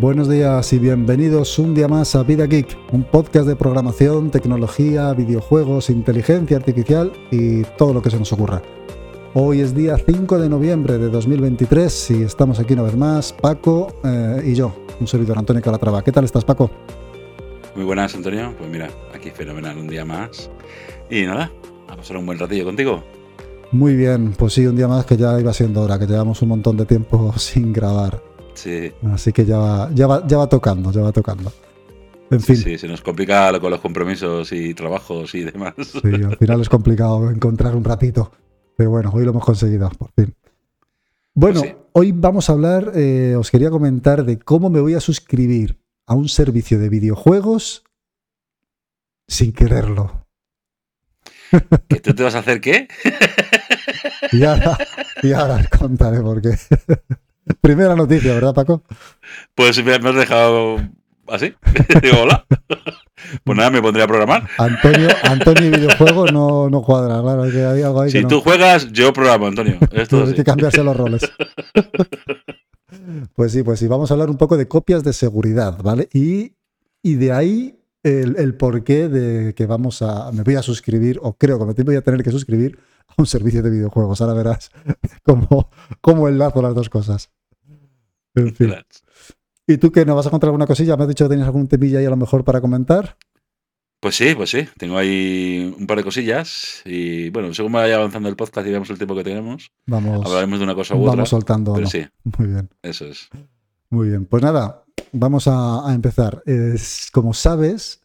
Buenos días y bienvenidos un día más a Vida Geek, un podcast de programación, tecnología, videojuegos, inteligencia artificial y todo lo que se nos ocurra. Hoy es día 5 de noviembre de 2023 y estamos aquí una vez más, Paco eh, y yo, un servidor Antonio Calatrava. ¿Qué tal estás, Paco? Muy buenas, Antonio. Pues mira, aquí fenomenal un día más. Y nada, a pasar un buen ratillo contigo. Muy bien, pues sí, un día más que ya iba siendo hora, que llevamos un montón de tiempo sin grabar. Sí. Así que ya va, ya va, ya va tocando, ya va tocando. En Sí, fin, sí, se nos complica con los compromisos y trabajos y demás. sí, al final es complicado encontrar un ratito. Pero bueno, hoy lo hemos conseguido, por fin. Bueno, Pues sí. hoy vamos a hablar, eh, os quería comentar de cómo me voy a suscribir a un servicio de videojuegos sin quererlo. ¿Que tú te vas a hacer qué? Y ahora, y ahora os contaré por qué. Primera noticia, ¿verdad, Paco? Pues me me has dejado así. Digo, hola. Pues nada, me pondré a programar. Antonio, Antonio y videojuego no, no cuadra, claro, que hay algo ahí que Si no. tú juegas, yo programo, Antonio. Esto Hay que cambiarse los roles. Pues sí, pues sí, vamos a hablar un poco de copias de seguridad, ¿vale? Y, y de ahí el, el porqué de que vamos a, me voy a suscribir, o creo que me voy a tener que suscribir a un servicio de videojuegos. Ahora verás cómo, cómo enlazo las dos cosas. En fin. ¿Y tú qué? ¿No vas a contar alguna cosilla? ¿Me has dicho que tenías algún temilla ahí a lo mejor para comentar? Pues sí, pues sí. Tengo ahí un par de cosillas. Y bueno, según vaya avanzando el podcast y veamos el tiempo que tenemos, Vamos, hablaremos de una cosa u otra. vamos soltando. Pero ¿no? sí, Muy bien. eso es. Muy bien, pues nada, vamos a, a empezar. Es- como sabes,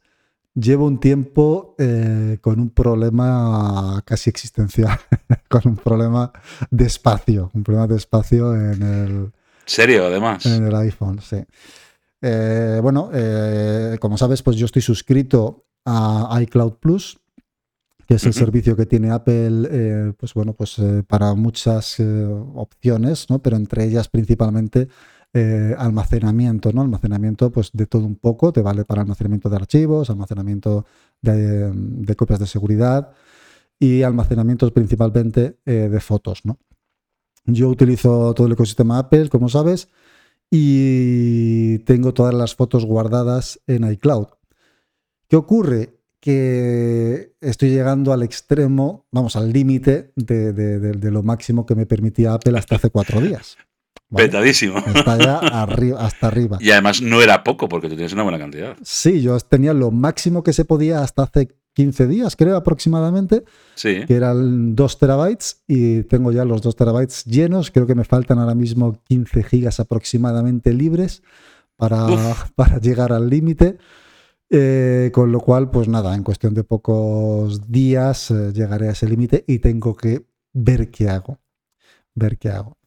llevo un tiempo eh, con un problema casi existencial, con un problema de espacio, un problema de espacio en el, Serio, además. en el iPhone, sí. Eh, bueno, eh, como sabes, pues yo estoy suscrito a iCloud Plus, que es el servicio que tiene Apple, eh, pues bueno, pues para muchas opciones, ¿no? Pero entre ellas principalmente eh, almacenamiento, ¿no? Almacenamiento, pues de todo un poco, te vale para almacenamiento de archivos, almacenamiento de, de copias de seguridad y almacenamientos principalmente eh, de fotos, ¿no? Yo utilizo todo el ecosistema Apple, como sabes, y tengo todas las fotos guardadas en iCloud. ¿Qué ocurre? Que estoy llegando al extremo, vamos, al límite de, de- de- de lo máximo que me permitía Apple hasta hace cuatro días. ¿vale? Petadísimo. Está ya arriba, hasta arriba. Y además no era poco, porque tú tienes una buena cantidad. Sí, yo tenía lo máximo que se podía hasta hace 15 días, creo aproximadamente, Sí. que eran 2 terabytes y tengo ya los 2 terabytes llenos. Creo que me faltan ahora mismo 15 gigas aproximadamente libres para, para llegar al límite. Eh, con lo cual, pues nada, en cuestión de pocos días eh, llegaré a ese límite y tengo que ver qué hago. Ver qué hago.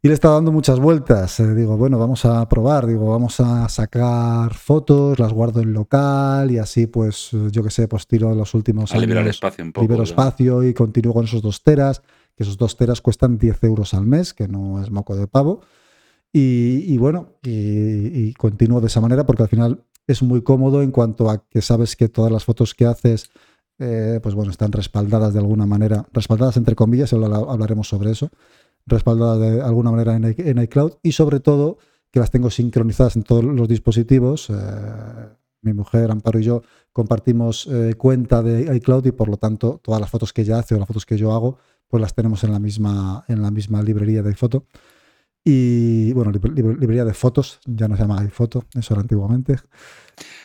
Y le está dando muchas vueltas. eh, digo, bueno, vamos a probar. Digo, vamos a sacar fotos, las guardo en local y así, pues, yo qué sé, pues tiro los últimos A liberar años espacio un poco. libero espacio y continúo con esos dos teras, que esos dos teras cuestan 10 euros al mes, que no es moco de pavo. Y, y bueno, y, y continúo de esa manera porque al final es muy cómodo en cuanto a que sabes que todas las fotos que haces, eh, pues bueno, están respaldadas de alguna manera, respaldadas entre comillas, hablaremos sobre eso, respaldadas de alguna manera en, iCloud y sobre todo que las tengo sincronizadas en todos los dispositivos. eh, mi mujer, Amparo y yo compartimos eh, cuenta de iCloud y por lo tanto todas las fotos que ella hace o las fotos que yo hago, pues las tenemos en la misma, en la misma librería de iPhoto. Y bueno, lib- lib- librería de fotos, ya no se llama iPhoto, eso era antiguamente.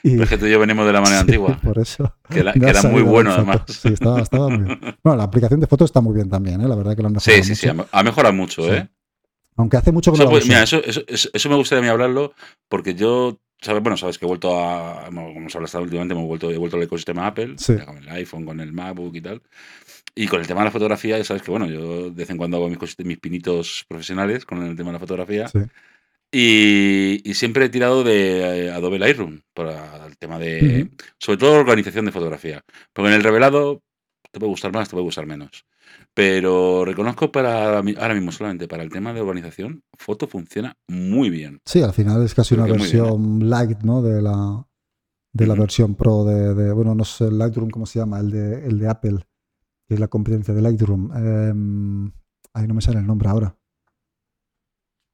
Y, Pero es que tú y yo venimos de la manera Sí, antigua. Por eso. Que era, me que era muy bueno, además. Sí, estaba, estaba muy bien. Bueno, la aplicación de fotos está muy bien también, ¿eh? la verdad que lo han mejorado Sí, sí, sí. mucho. Ha ha mejorado mucho, Sí. ¿eh? Aunque hace mucho que no Eso, la pues, mira, eso, eso, eso- me gustaría a mí hablarlo porque yo, sabes, bueno, sabes que he vuelto a, como hemos hablado últimamente, hemos vuelto, he vuelto al ecosistema Apple, Sí. con el iPhone, con el MacBook y tal. Y con el tema de la fotografía, ya sabes que, bueno, yo de vez en cuando hago mis, mis pinitos profesionales con el tema de la fotografía. Sí. Y, y siempre he tirado de eh, Adobe Lightroom para el tema de, sobre todo organización de fotografía. Porque en el revelado te puede gustar más, te puede gustar menos. Pero reconozco para ahora mismo solamente para el tema de organización, foto funciona muy bien. Sí, al final es casi Creo una bien, ¿eh? versión light, ¿no? De la, de la versión pro de, de- bueno, no sé, Lightroom, ¿cómo se llama? El de, el de Apple, que es la competencia de Lightroom. Em, ay, no me sale el nombre ahora.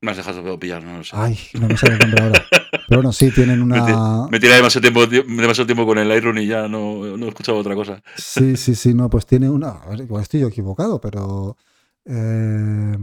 Me has dejado pillar, no lo sé. Ay, no me sale el nombre ahora. Pero bueno, sí, tienen una... me tiré demasiado tiempo, demasiado tiempo con el Lightroom y ya no, no he escuchado otra cosa. Sí, sí, sí, no, pues tiene una... A ver, igual estoy yo equivocado, pero... eh,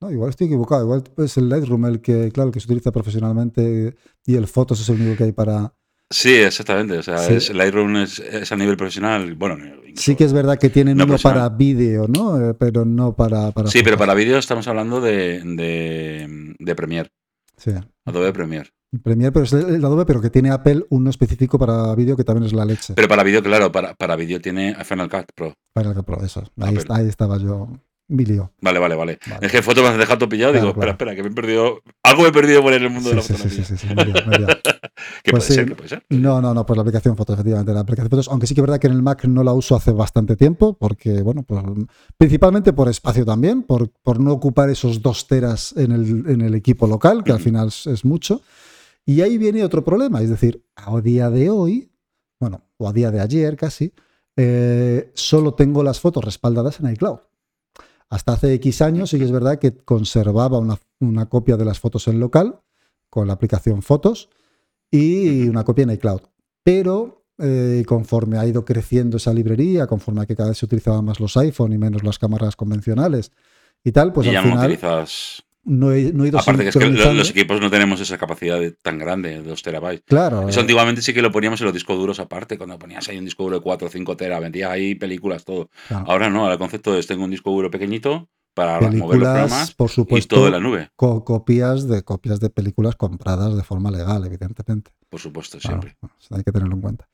No, igual estoy equivocado. Igual es el Lightroom el que, claro, el que se utiliza profesionalmente y el Photos es el único que hay para... Sí, exactamente. O sea, Sí. es, el Lightroom es, es a nivel profesional. Bueno, incluso- Sí que es verdad que tienen No uno para vídeo, ¿no? Eh, Pero no para... para Sí, pero para vídeo estamos hablando de, de, de Premiere, Sí. Adobe Premiere. Premiere, pero es el Adobe, pero que tiene Apple uno específico para vídeo que también es la leche. Pero para vídeo, claro, para, para vídeo tiene Final Cut Pro. Final Cut Pro, eso. Ahí, está- ahí estaba yo. Vale, vale, vale. Vale. Es que foto me has dejado pillado. Claro, digo, espera, claro. espera, que me he perdido. Algo me he perdido por en el mundo de la sí, sí, fotografía. sí. ¿Qué Pues puede sí. ser? ¿Qué puede ser? No, no, no, pues la aplicación Fotos, efectivamente. La aplicación Fotos, aunque sí que es verdad que en el Mac no la uso hace bastante tiempo, porque, bueno, pues principalmente por espacio también, por, por no ocupar esos dos teras en el, en el equipo local, que al final es, es mucho. Y ahí viene otro problema, es decir, a día de hoy, bueno, o a día de ayer casi, eh, solo tengo las fotos respaldadas en iCloud. Hasta hace X años sí que es verdad que conservaba una, una copia de las fotos en local con la aplicación Fotos y una copia en iCloud. Pero eh, conforme ha ido creciendo esa librería, conforme a que cada vez se utilizaban más los iPhone y menos las cámaras convencionales y tal, pues y ya al no final utilizas. No he, no he ido Aparte que es que los equipos no tenemos esa capacidad de- tan grande, de 2 terabytes. Claro, Eso eh, antiguamente sí que lo poníamos en los discos duros aparte, cuando ponías ahí un disco duro de 4 o 5 teras, metías ahí películas, todo. claro. Ahora no, ahora el concepto es tengo un disco duro pequeñito para mover los programas por y supuesto, todo en la nube, co- copias de copias de películas compradas de forma legal, evidentemente. por supuesto, Claro, siempre. eso hay que tenerlo en cuenta.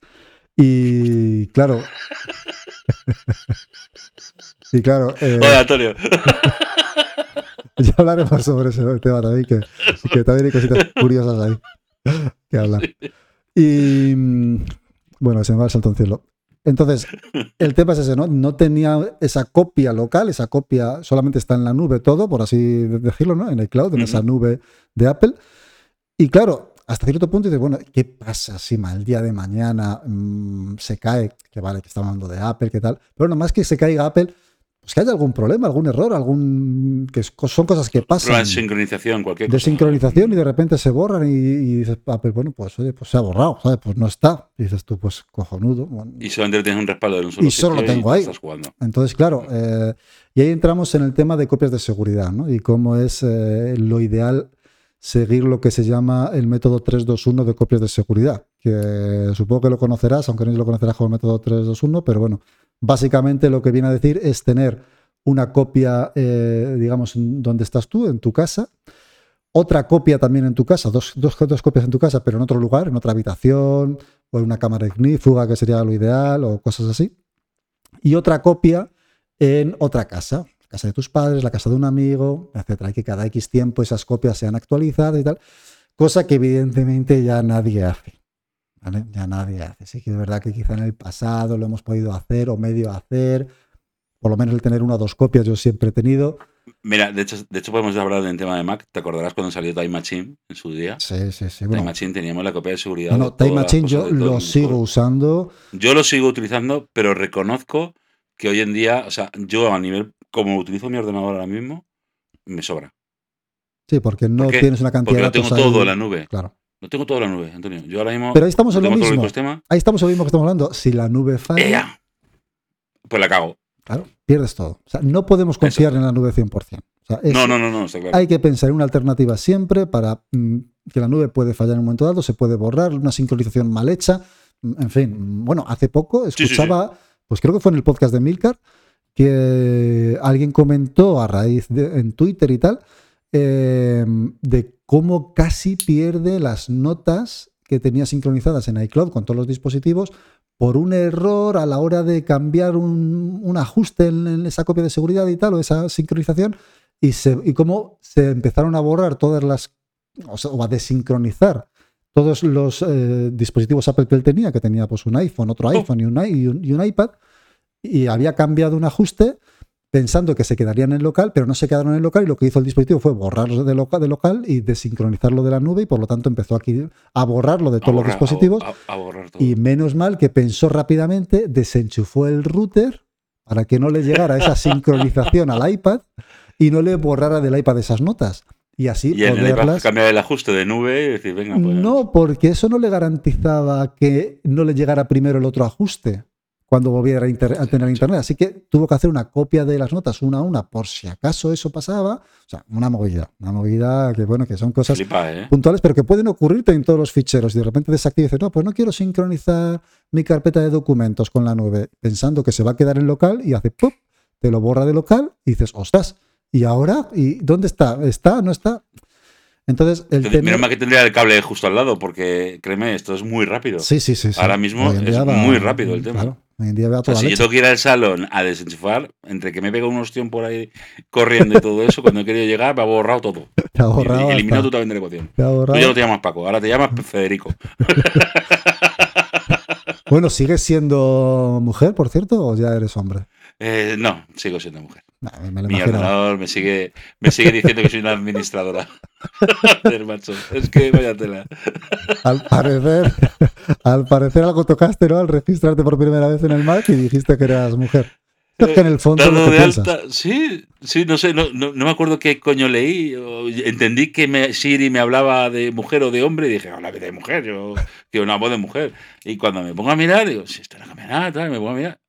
Y claro. y claro, eh, Hola, Antonio. ya hablaremos sobre ese tema también, que, que también hay cositas curiosas ahí que hablar. Y mm, bueno, se me va el salto en cielo. Entonces, el tema es ese, ¿no? No tenía esa copia local, esa copia solamente está en la nube todo, por así decirlo, ¿no? En el cloud, en esa nube de Apple. Y claro, hasta cierto punto dices, bueno, ¿qué pasa si mal día de mañana mm, se cae? Que vale, que estamos hablando de Apple, ¿qué tal? Pero no más que se caiga Apple, pues que haya algún problema, algún error, algún que son cosas que pasan de sincronización, cualquier de cosa. sincronización y de repente se borran y, y dices, Apple, bueno, pues oye, pues se ha borrado, ¿sabes? Pues no está. Y dices tú, pues cojonudo. Bueno, Y solamente tienes un respaldo en un solo Y solo lo tengo te ahí. estás jugando. Entonces, claro, eh, y ahí entramos en el tema de copias de seguridad, ¿no? Y cómo es eh, lo ideal seguir lo que se llama el método 321 de copias de seguridad, que supongo que lo conocerás, aunque no lo conocerás como método 321, pero bueno, básicamente lo que viene a decir es tener una copia, eh, digamos, donde estás tú, en tu casa, otra copia también en tu casa, dos, dos, dos copias en tu casa, pero en otro lugar, en otra habitación, o en una cámara ignífuga, que sería lo ideal, o cosas así. Y otra copia en otra casa, la casa de tus padres, la casa de un amigo, etcétera. Y que cada X tiempo esas copias sean actualizadas y tal. Cosa que evidentemente ya nadie hace. ¿Vale? Ya nadie hace. Sí que es verdad que quizá en el pasado lo hemos podido hacer o medio hacer. Por lo menos el tener una o dos copias yo siempre he tenido. Mira, de hecho, de hecho podemos hablar del tema de Mac. ¿Te acordarás cuando salió Time Machine en su día? Sí, sí, sí. Time Bueno, Machine teníamos la copia de seguridad. no, Time Machine yo lo sigo usando. Yo lo sigo utilizando, pero reconozco que hoy en día, o sea, yo a nivel, como utilizo mi ordenador ahora mismo, me sobra. Sí, porque no tienes una cantidad Porque de lo tengo todo en la nube. Claro. Lo tengo todo en la nube, Antonio. Yo ahora mismo Pero ahí estamos en lo mismo. Ahí estamos en lo mismo que estamos hablando. Si la nube falla, ¡Ea! Pues la cago. claro, pierdes todo. O sea, no podemos confiar en la nube 100%. O sea, es- No, no, no, no, está claro. Hay que pensar en una alternativa siempre para mm, que la nube puede fallar en un momento dado, se puede borrar, una sincronización mal hecha. mm, En fin, mm, bueno, hace poco sí, sí. escuchaba, pues creo que fue en el podcast de Milcar, que alguien comentó a raíz de en Twitter y tal, eh, de cómo casi pierde las notas que tenía sincronizadas en iCloud con todos los dispositivos por un error a la hora de cambiar un, un ajuste en, en esa copia de seguridad y tal, o esa sincronización, y, se, y cómo se empezaron a borrar todas las, o, sea, o a desincronizar todos los eh, dispositivos Apple que él tenía, que tenía pues un iPhone, otro iPhone y, un, i- y un- y un iPad, y había cambiado un ajuste pensando que se quedarían en el local, pero no se quedaron en el local y lo que hizo el dispositivo fue borrarlo de, loca- de local y desincronizarlo de la nube y por lo tanto empezó aquí a borrarlo de todos los dispositivos A, a- a borrar todo. y menos mal que pensó rápidamente, desenchufó el router para que no le llegara esa sincronización al iPad y no le borrara del iPad esas notas. y así Y en poderlas. cambiar el ajuste de nube y decir, venga, pues. No, porque eso no le garantizaba que no le llegara primero el otro ajuste cuando volviera a, inter- a tener internet. Así que tuvo que hacer una copia de las notas una a una por si acaso eso pasaba. O sea, una movida. Una movida que, bueno, que son cosas Flipa, ¿eh? puntuales, pero que pueden ocurrirte en todos los ficheros. Y de repente dices, no, pues no quiero sincronizar mi carpeta de documentos con la nube, pensando que se va a quedar en local y hace ¡pum! te lo borra de local y dices, ostras, ¿y ahora? ¿Y dónde está? ¿Está? ¿No está? Entonces, el Menos tener... mal que tendría el cable justo al lado, porque créeme, esto es muy rápido. Sí, sí, sí, sí. Ahora mismo es muy rápido el tema. Claro, hoy en día va a O sea, si yo tengo que ir al salón a desenchufar, entre que me pega un ostión por ahí corriendo y todo eso, cuando he querido llegar me ha borrado todo. Te ha borrado y eliminado totalmente la ecuación. te ha Tú borrado. ya no te llamas Paco, ahora te llamas Federico. Bueno, ¿sigues siendo mujer, por cierto, o ya eres hombre? Eh, no, sigo siendo mujer. Nah, me lo Mi ordenador me sigue, me sigue diciendo que soy una administradora. Joder, macho. Es que vaya tela. Al parecer, al parecer algo tocaste, ¿no? Al registrarte por primera vez en el Mac y dijiste que eras mujer. Es que en el fondo lo que de alta, sí, sí, no sé, no, no, no me acuerdo qué coño leí. o entendí que me, Siri me hablaba de mujer o de hombre y dije, habla de mujer, yo quiero una voz de mujer. Y cuando me pongo a mirar, digo, si esto no cambia nada, tal, me pongo a mirar.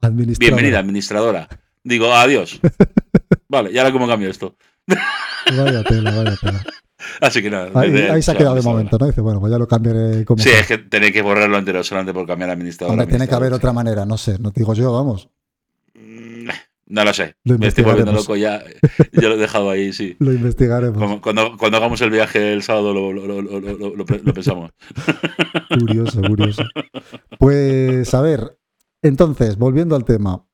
Administradora. Bienvenida, administradora. Digo, adiós. Vale, ¿y ahora cómo cambio esto? Vaya tela, vaya tela. Así que nada. Ahí, de- ahí se ha quedado de momento, ¿no? Dice, bueno, pues ya lo cambiaré como. Sí, es que tenéis que borrar lo anterior solamente por cambiar a administradora. Hombre, tiene que haber otra manera, no sé, no te digo yo, vamos. Mm, No lo sé. Lo me estoy volviendo loco ya. Yo lo he dejado ahí, sí. Lo investigaremos. Cuando, cuando hagamos el viaje el sábado lo- lo- lo pensamos. Curioso, curioso. Pues a ver, entonces, volviendo al tema.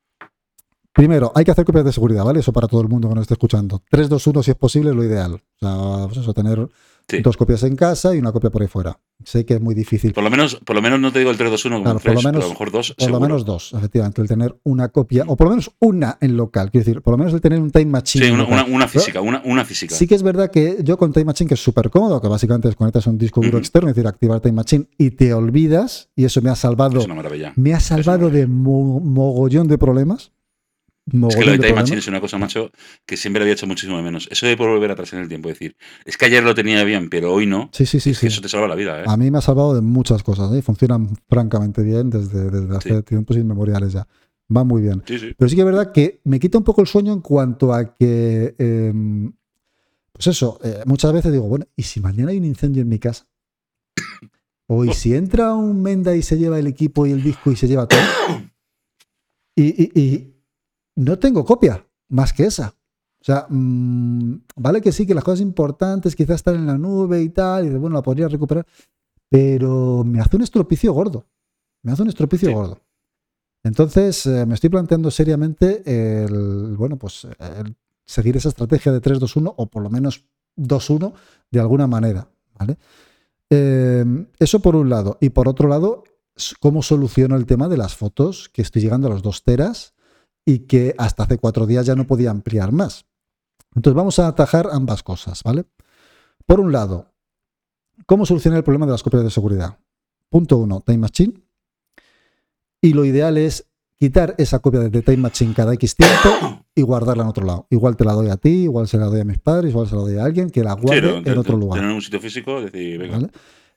Primero, hay que hacer copias de seguridad, ¿vale? Eso para todo el mundo que nos esté escuchando. 3, 2, 1, si es posible, es lo ideal. O sea, pues eso, tener Sí. dos copias en casa y una copia por ahí fuera. Sé que es muy difícil. Por lo menos, por lo menos no te digo el 321 como Claro, el por lo menos- pero a lo mejor dos. Por lo menos dos, efectivamente, el tener una copia, o por lo menos una en local. Quiero decir, por lo menos el tener un time machine. Sí, una, local. una- una física, una, una física. Sí que es verdad que yo con Time Machine, que es súper cómodo, que básicamente desconectas un disco duro externo, es decir, activar Time Machine y te olvidas, y eso me ha salvado, Es una maravilla. me ha salvado de mo- mogollón de problemas. Es que lo de Time Machine es una cosa, macho, que siempre lo había hecho muchísimo de menos. Eso de por volver atrás en el tiempo, decir, es que ayer lo tenía bien, pero hoy no. Sí, sí, sí, es que sí. Eso te salva la vida, ¿eh? A mí me ha salvado de muchas cosas, ¿eh? funcionan francamente bien desde, desde hace Sí. tiempos inmemoriales ya. Va muy bien. Sí, sí. Pero sí que es verdad que me quita un poco el sueño en cuanto a que, eh, pues eso, eh, muchas veces digo, bueno, ¿y si mañana hay un incendio en mi casa? O ¿y si entra un Menda y se lleva el equipo y el disco y se lleva todo? Y, y- y no tengo copia más que esa. O sea, mm, vale que sí, que las cosas importantes quizás están en la nube y tal, y bueno, la podría recuperar, pero me hace un estropicio gordo. Me hace un estropicio Sí. gordo. Entonces, eh, me estoy planteando seriamente el, bueno, pues el seguir esa estrategia de 3-2-1 o por lo menos 2-1 de alguna manera, ¿vale? Eh, eso por un lado. Y por otro lado, cómo soluciono el tema de las fotos, que estoy llegando a los 2 teras y que hasta hace cuatro días ya no podía ampliar más. Entonces vamos a atajar ambas cosas, ¿vale? Por un lado, ¿cómo solucionar el problema de las copias de seguridad? Punto uno, Time Machine. Y lo ideal es quitar esa copia de Time Machine cada X tiempo y guardarla en otro lado. Igual te la doy a ti, igual se la doy a mis padres, igual se la doy a alguien que la Sí, guarde no, en te- otro te- lugar. Tener un sitio físico, decir, venga. ¿vale?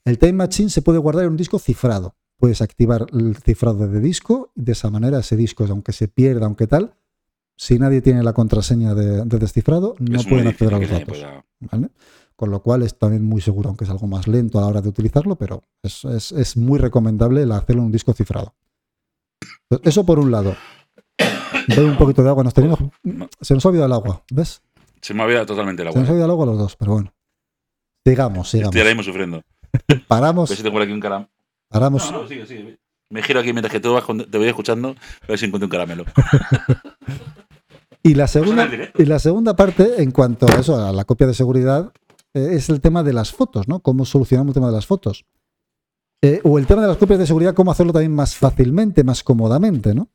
El Time Machine se puede guardar en un disco cifrado. Puedes activar el cifrado de disco y de esa manera ese disco, aunque se pierda, aunque tal, si nadie tiene la contraseña de, de descifrado, no es pueden acceder a los datos. pueda- ¿vale? Con lo cual es también muy seguro, aunque es algo más lento a la hora de utilizarlo, pero es, es- es muy recomendable el hacerlo en un disco cifrado. Entonces, Eso por un lado. Doy un poquito de agua. Nos tenemos, se nos ha olvidado el agua, ¿ves? Se me ha olvidado totalmente la Se nos ha agua. olvidado el agua a los dos, pero bueno. Sigamos, sigamos. Estoy ahora mismo sufriendo. Paramos, A ver si tengo aquí un caramelo. Paramos. No, no, sigue, sigue. Me giro aquí mientras que tú vas con- te voy escuchando, a ver si encuentro un caramelo. Y la segunda, y la segunda parte, en cuanto a eso, a la copia de seguridad, eh, es el tema de las fotos, ¿no? Cómo solucionamos el tema de las fotos. Eh, o el tema de las copias de seguridad, cómo hacerlo también más fácilmente, más cómodamente, ¿no?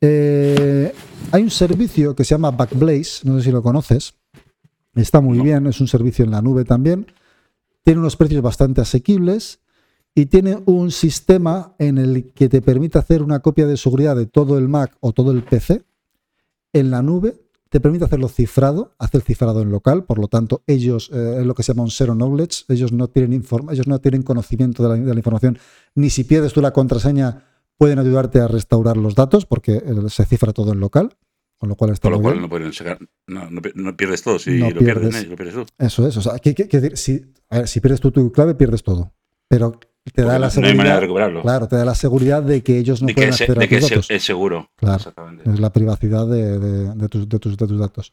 Eh, hay un servicio que se llama Backblaze, no sé si lo conoces. Está muy No. bien, es un servicio en la nube también. Tiene unos precios bastante asequibles y tiene un sistema en el que te permite hacer una copia de seguridad de todo el Mac o todo el PC en la nube te permite hacerlo cifrado, hacer cifrado en local, por lo tanto, ellos, eh, es lo que se llama un zero knowledge, ellos no tienen, informa ellos no tienen conocimiento de la, de la, información, ni si pierdes tú la contraseña, pueden ayudarte a restaurar los datos, porque eh, se cifra todo en local. Con lo cual está Con lo muy cual bien. no, pueden sacar, no, no, no pierdes todo. Si No lo pierdes. lo pierdes tú. Eso es, o sea, que, que- que decir, si, a ver, si pierdes tú tu clave, pierdes todo. Pero te da la no, no hay manera de seguridad, recuperarlo. claro, te da la seguridad de que ellos no de que, pueden es, acceder de a que tus es, datos. es seguro. Claro. Exactamente. Es la privacidad de, tus, de tus- de tus datos.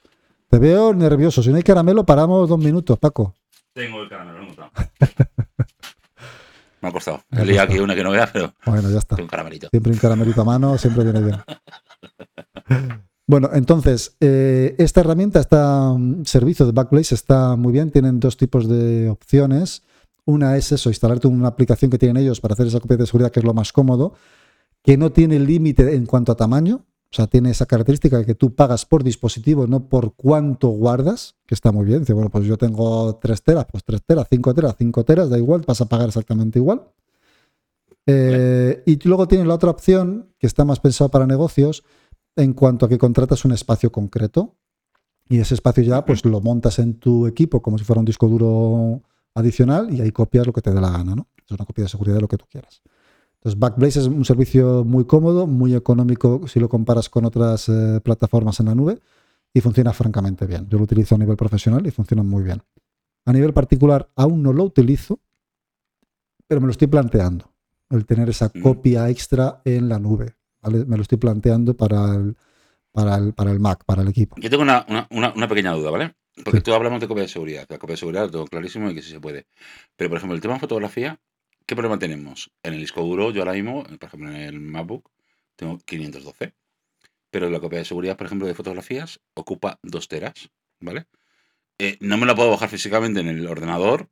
Te veo nervioso. Si no hay caramelo, paramos dos minutos, Paco. Tengo el caramelo, encontrado. Me ha costado. Me He liado aquí una que no vea, pero Bueno, ya está. un caramelito. Siempre un caramelito a mano, siempre viene bien. Bueno, entonces, eh, esta herramienta, este servicio de Backblaze está muy bien. Tienen dos tipos de opciones. Una es eso, instalarte una aplicación que tienen ellos para hacer esa copia de seguridad, que es lo más cómodo, que no tiene límite en cuanto a tamaño. O sea, tiene esa característica de que tú pagas por dispositivo, no por cuánto guardas, que está muy bien. Dice, bueno, pues yo tengo 3 teras, pues 3 teras, 5 teras, 5 teras, da igual, vas a pagar exactamente igual. Eh, y luego tienes la otra opción, que está más pensado para negocios, en cuanto a que contratas un espacio concreto. Y ese espacio ya pues lo montas en tu equipo como si fuera un disco duro adicional y ahí copias lo que te dé la gana, ¿no? Es una copia de seguridad de lo que tú quieras. Entonces, Backblaze es un servicio muy cómodo, muy económico si lo comparas con otras eh, plataformas en la nube y funciona francamente bien. Yo lo utilizo a nivel profesional y funciona muy bien. A nivel particular, aún no lo utilizo, pero me lo estoy planteando, el tener esa Mm. copia extra en la nube. ¿vale? Me lo estoy planteando para el, para el, para el Mac, para el equipo. Yo tengo una, una, una pequeña duda, ¿vale? Porque tú hablamos de copia de seguridad. La copia de seguridad lo tengo clarísimo y que sí se puede. Pero, por ejemplo, el tema de fotografía, ¿qué problema tenemos? En el disco duro, yo ahora mismo, por ejemplo, en el MacBook, tengo 512. Pero la copia de seguridad, por ejemplo, de fotografías, ocupa 2 teras, ¿vale? Eh, no me la puedo bajar físicamente en el ordenador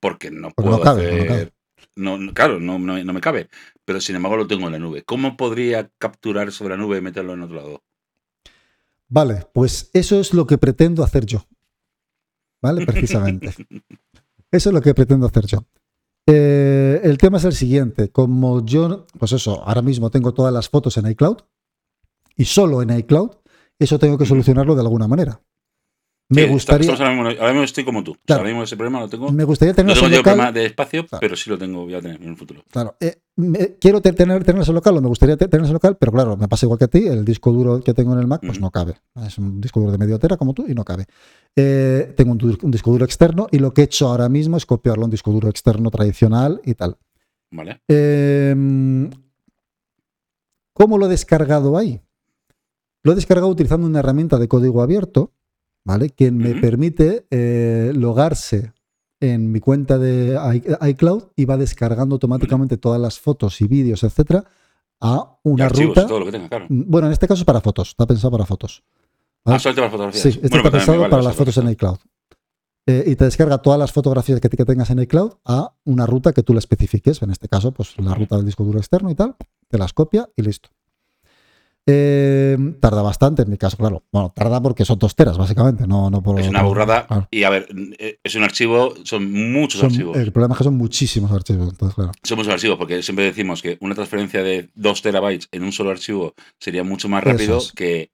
porque no Porque no puedo no hacer... cabe. No, no, claro, no, no- no me cabe. Pero sin embargo lo tengo en la nube. ¿Cómo podría capturar sobre la nube y meterlo en otro lado? Vale, pues eso es lo que pretendo hacer yo. ¿Vale? Precisamente. Eso es lo que pretendo hacer yo. Eh, el tema es el siguiente. Como yo, pues eso, ahora mismo tengo todas las fotos en iCloud y solo en iCloud, eso tengo que solucionarlo de alguna manera. Me Sí, gustaría, ahora, mismo, ahora mismo estoy como tú. O sea, Claro. ahora mismo ese problema lo tengo. me gustaría No tenerlo tengo local. problema de espacio, Claro. pero sí lo tengo, voy a tener en el futuro. Claro, eh, me- quiero te- tener, en local o me gustaría te- tenerlo en local, pero claro, me pasa igual que a ti, el disco duro que tengo en el Mac, pues no cabe. Es un disco duro de medio tera como tú y no cabe. Eh, tengo un, disco duro externo y lo que he hecho ahora mismo es copiarlo a un disco duro externo tradicional y tal. ¿Vale? Eh, ¿Cómo lo he descargado ahí? Lo he descargado utilizando una herramienta de código abierto, ¿vale? Que me permite eh, logarse en mi cuenta de i- iCloud y va descargando automáticamente todas las fotos y vídeos, etcétera, a una archivos, ruta. todo lo que tenga, claro. Bueno, en este caso es para fotos, está pensado para fotos. ¿vale? Ah, solamente para fotografías. Sí, este Bueno, está pensado vale para las fotos en iCloud. Eh, y te descarga todas las fotografías que, que tengas en iCloud a una ruta que tú le especifiques. En este caso, pues la ruta del disco duro externo y tal. Te las copia y listo. Eh, tarda bastante en mi caso, claro. Bueno, tarda porque son tosteras, básicamente. No, no por, Es una burrada. claro. Y a ver, eh, es un archivo, son muchos Son- archivos. el problema es que son muchísimos archivos. Entonces, claro. Son muchos archivos, porque siempre decimos que una transferencia de 2 terabytes en un solo archivo sería mucho más rápido es. que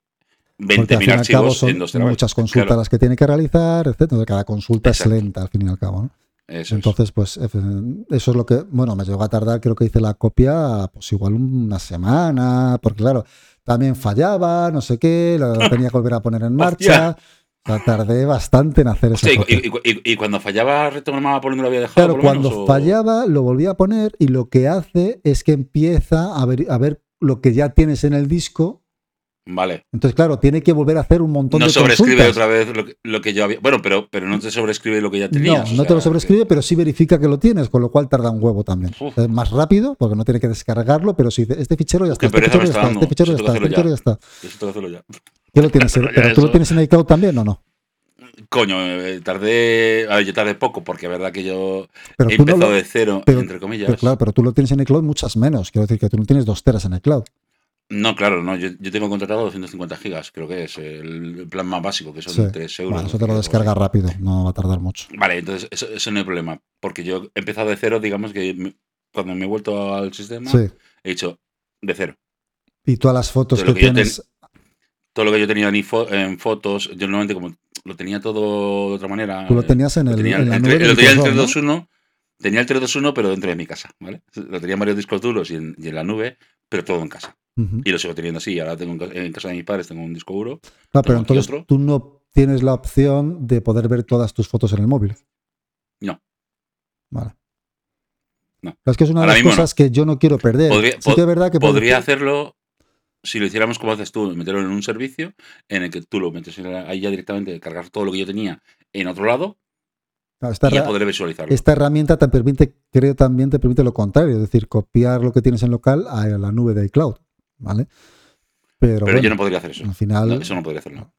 Porque al 20.000 fin y al cabo archivos son en 2 terabytes. muchas consultas Claro, las que tiene que realizar, etc. Entonces, cada consulta Exacto. es lenta al fin y al cabo. ¿no? Eso es. Entonces, pues efe- eso es lo que, bueno, me llegó a tardar, creo que hice la copia, pues igual una semana, porque claro, también fallaba, no sé qué, la tenía que volver a poner en marcha. O sea, tardé bastante en hacer Hostia, y, y- y- y cuando fallaba, retomaba por donde lo había dejado. Claro, por lo menos, cuando o- fallaba, lo volví a poner y lo que hace es que empieza a ver, a ver lo que ya tienes en el disco. Vale. Entonces, claro, tiene que volver a hacer un montón No de sobrescribe consultas. otra vez lo que, lo que yo había. Bueno, pero, pero no te sobrescribe lo que ya tenías. No, no te lo sobrescribe, pero sí verifica que lo tienes, con lo cual tarda un huevo también. Uf. Es más rápido, porque no tiene que descargarlo, pero si este fichero ya está, este fichero ya está este fichero ya está, este fichero ya está. ¿Qué lo tienes? Pero ya ¿Pero tú lo tienes en iCloud también o no? Coño, eh, tardé. A ver, yo tardé poco, porque es verdad que yo Pero he no empezado lo, de cero, pero- entre comillas. pero claro, pero tú lo tienes en iCloud muchas menos. Quiero decir que tú no tienes dos teras en iCloud. No, claro, no. Yo, yo tengo contratado 250 gigas, creo que es el plan más básico, que son Sí. 3 euros. Eso te lo descarga rápido, no va a tardar mucho. Vale, entonces eso, eso no hay problema, porque yo he empezado de cero, digamos que me- cuando me he vuelto al sistema, Sí. he dicho de cero. Y todas las fotos lo que tienes. todo lo que yo tenía en, fotos, yo normalmente como lo tenía todo de otra manera. Tú lo tenías en el, tenía, en la entre- nube lo tenía en el Microsoft, ¿no? 321, tenía el 321, pero dentro de mi casa, ¿vale? Lo tenía en varios discos duros y en, y en la nube, pero todo en casa. Y lo sigo teniendo así. Ahora tengo en, ca- en casa de mis padres tengo un disco duro. No, pero entonces otro. tú no tienes la opción de poder ver todas tus fotos en el móvil. No. Vale. No. Es que es una de las no. cosas que yo no quiero perder. Podría- sí que es verdad que Podría hacerlo si lo hiciéramos como haces tú, meterlo en un servicio en el que tú lo metes ahí ya directamente, cargar todo lo que yo tenía en otro lado Claro, esta, y ya poder visualizarlo. esta herramienta te permite, creo también te permite lo contrario, es decir, copiar lo que tienes en local a la nube de iCloud. ¿Vale? Pero, Pero bueno, yo no podría hacer eso. al final. No, eso no podría hacerlo.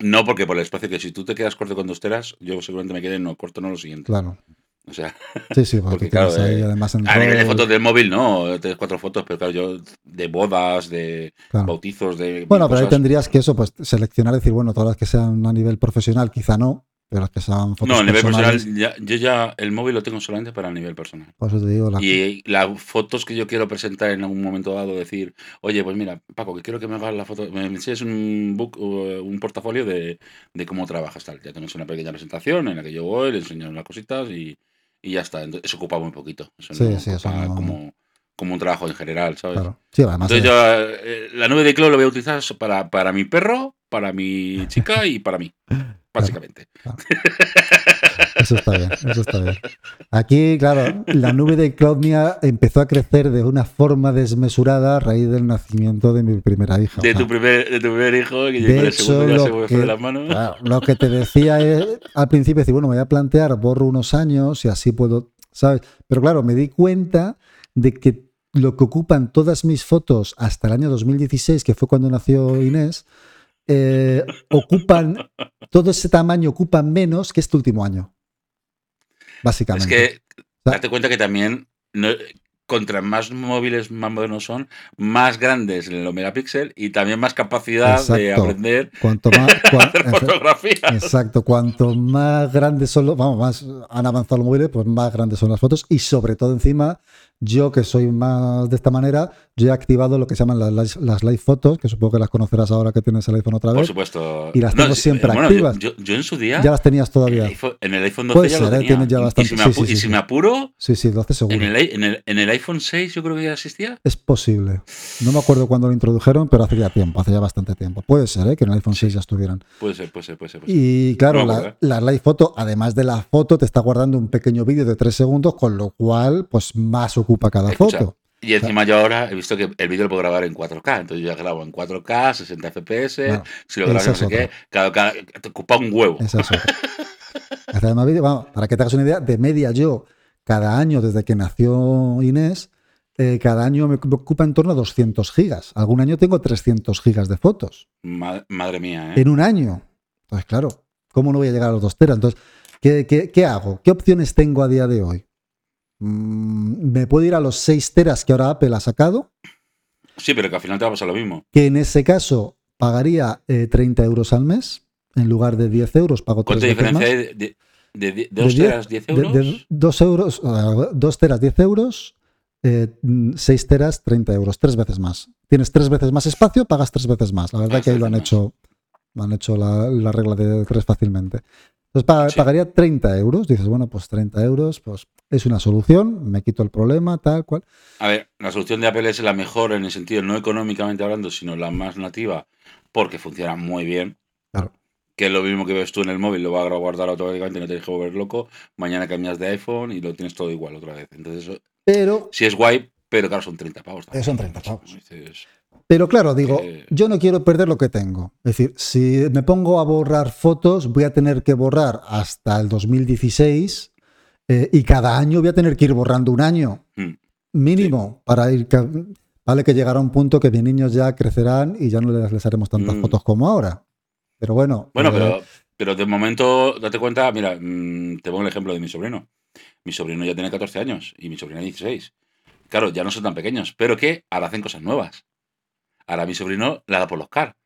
No, porque por el espacio que si tú te quedas corto con dos teras, yo seguramente me quede no corto, no lo siguiente. Claro. O sea, Sí, sí, porque, claro, ahí eh, además en a nivel de fotos del móvil, no, tres, cuatro fotos, pero claro, yo de bodas, de claro. bautizos, de. Bueno, pero ahí tendrías que eso, pues seleccionar, decir, bueno, todas las que sean a nivel profesional, quizá no, pero las que sean fotos No, a nivel personal, ya- yo ya el móvil lo tengo solamente para el nivel personal. por eso te digo, la- Y las fotos que yo quiero presentar en algún momento dado, decir, oye, pues mira, Paco, que quiero que me hagas la foto, me enseñes un book, un portafolio de, de cómo trabajas, tal. Ya tenemos una pequeña presentación en la que yo voy, le enseño unas cositas y, y ya está. Entonces, eso ocupa muy poquito. Eso Sí, no sí, eso no- como, como un trabajo en general, ¿sabes? claro. Sí, además, Entonces yo, eh, la nube de iCloud lo voy a utilizar para, para mi perro, para mi chica y para mí, básicamente. eso está bien, eso está bien. Aquí, claro, la nube de Cloud mía empezó a crecer de una forma desmesurada a raíz del nacimiento de mi primera hija. De O sea, tu primer, de tu primer hijo, que De hecho, se lo me fue de que- las manos. Claro, lo que te decía es, al principio, decir, bueno, me voy a plantear, borro unos años y así puedo, ¿sabes? Pero claro, me di cuenta de que lo que ocupan todas mis fotos hasta el año 2016, que fue cuando nació Inés, eh, ocupan, todo ese tamaño ocupan menos que este último año. Es Básicamente. que sea- date cuenta que también, no- contra más móviles más modernos son, más grandes en el megapíxel y también más capacidad de aprender Cuanto más, cua- hacer fotografías. Exacto, cuanto más grandes son los, vamos, más han avanzado los móviles, pues más grandes son las fotos y sobre todo encima, yo que soy más de esta manera, yo he activado lo que se llaman las, las- live fotos, que supongo que las conocerás ahora que tienes el iPhone otra Por vez. supuesto. Y las tengo siempre bueno, activas. Yo, yo- yo en su día, Ya las tenías en, todavía. el iPhone, en el iPhone 12 Puede ya ser, ¿eh? tenía. Ya Y- y, bastante- si me, apu- sí, y si sí. me apuro, Sí, sí, lo hace seguro. en el, en, el, en el iPhone 6 yo creo que ya existía. Es posible. No me acuerdo cuándo lo introdujeron, pero hace ya tiempo, hace ya bastante tiempo. Puede ser, ¿eh? que en el iPhone 6 ya estuvieran. Puede ser, puede ser, puede ser. puede ser. Y claro, No la, acuerdo, la live foto, además de la foto, te está guardando un pequeño vídeo de tres segundos, con lo cual, pues más ocupa cada Escucha, foto. Y encima yo ahora he visto que el vídeo lo puedo grabar en 4K. Entonces yo ya grabo en 4K, 60 FPS. Si lo grabo no sé qué, cada, cada- te ocupa un huevo. Esa es otra. Para que te hagas una idea, de media yo, cada año desde que nació Inés, eh, cada año me ocupa en torno a 200 gigas. Algún año tengo 300 gigas de fotos. Ma- madre mía, ¿eh? En un año. Entonces, claro, ¿cómo no voy a llegar a los 2 teras? Entonces, ¿qué, qué, qué hago? ¿Qué opciones tengo a día de hoy? Mm, Me puedo ir a los 6 teras que ahora Apple ha sacado, Sí, pero que al final te va a pasar lo mismo. que en ese caso pagaría eh, 30 euros al mes. En lugar de 10 euros, pago 3 ¿Cuánta veces diferencia más. hay de, de, de- de dos diez- teras, 10 De, euros? de 2 euros, 2 teras 10 euros, 6 teras 30 euros, 3 veces más. Tienes 3 veces más espacio, pagas 3 veces más. La verdad que ahí lo han hecho, han hecho la, la regla de 3 fácilmente. Entonces Sí. pagaría 30 euros. Dices, bueno, pues 30 euros pues es una solución, me quito el problema, tal cual. A ver, la solución de Apple es la mejor en el sentido, no económicamente hablando, sino la más nativa, porque funciona muy bien. Claro. Que es lo mismo que ves tú en el móvil, lo va a guardar automáticamente, no tienes que volver loco. Mañana cambias de iPhone y lo tienes todo igual otra vez. Entonces, eso Pero, sí es guay, pero claro, son 30 pavos. también. Son 30 pavos. Dices, pero claro, digo, Eh. yo no quiero perder lo que tengo. Es decir, si me pongo a borrar fotos, voy a tener que borrar hasta el 2016 eh, y cada año voy a tener que ir borrando un año. mm, mínimo para ir vale que llegará un punto que mis niños ya crecerán y ya no les, les haremos tantas Mm. fotos como ahora pero bueno Bueno, eh, pero, pero de momento, date cuenta, mira, mm, te pongo el ejemplo de mi sobrino. Mi sobrino ya tiene 14 años y mi sobrina 16. Claro, ya no son tan pequeños, pero que ahora hacen cosas nuevas. Ahora mi sobrino la da por los car.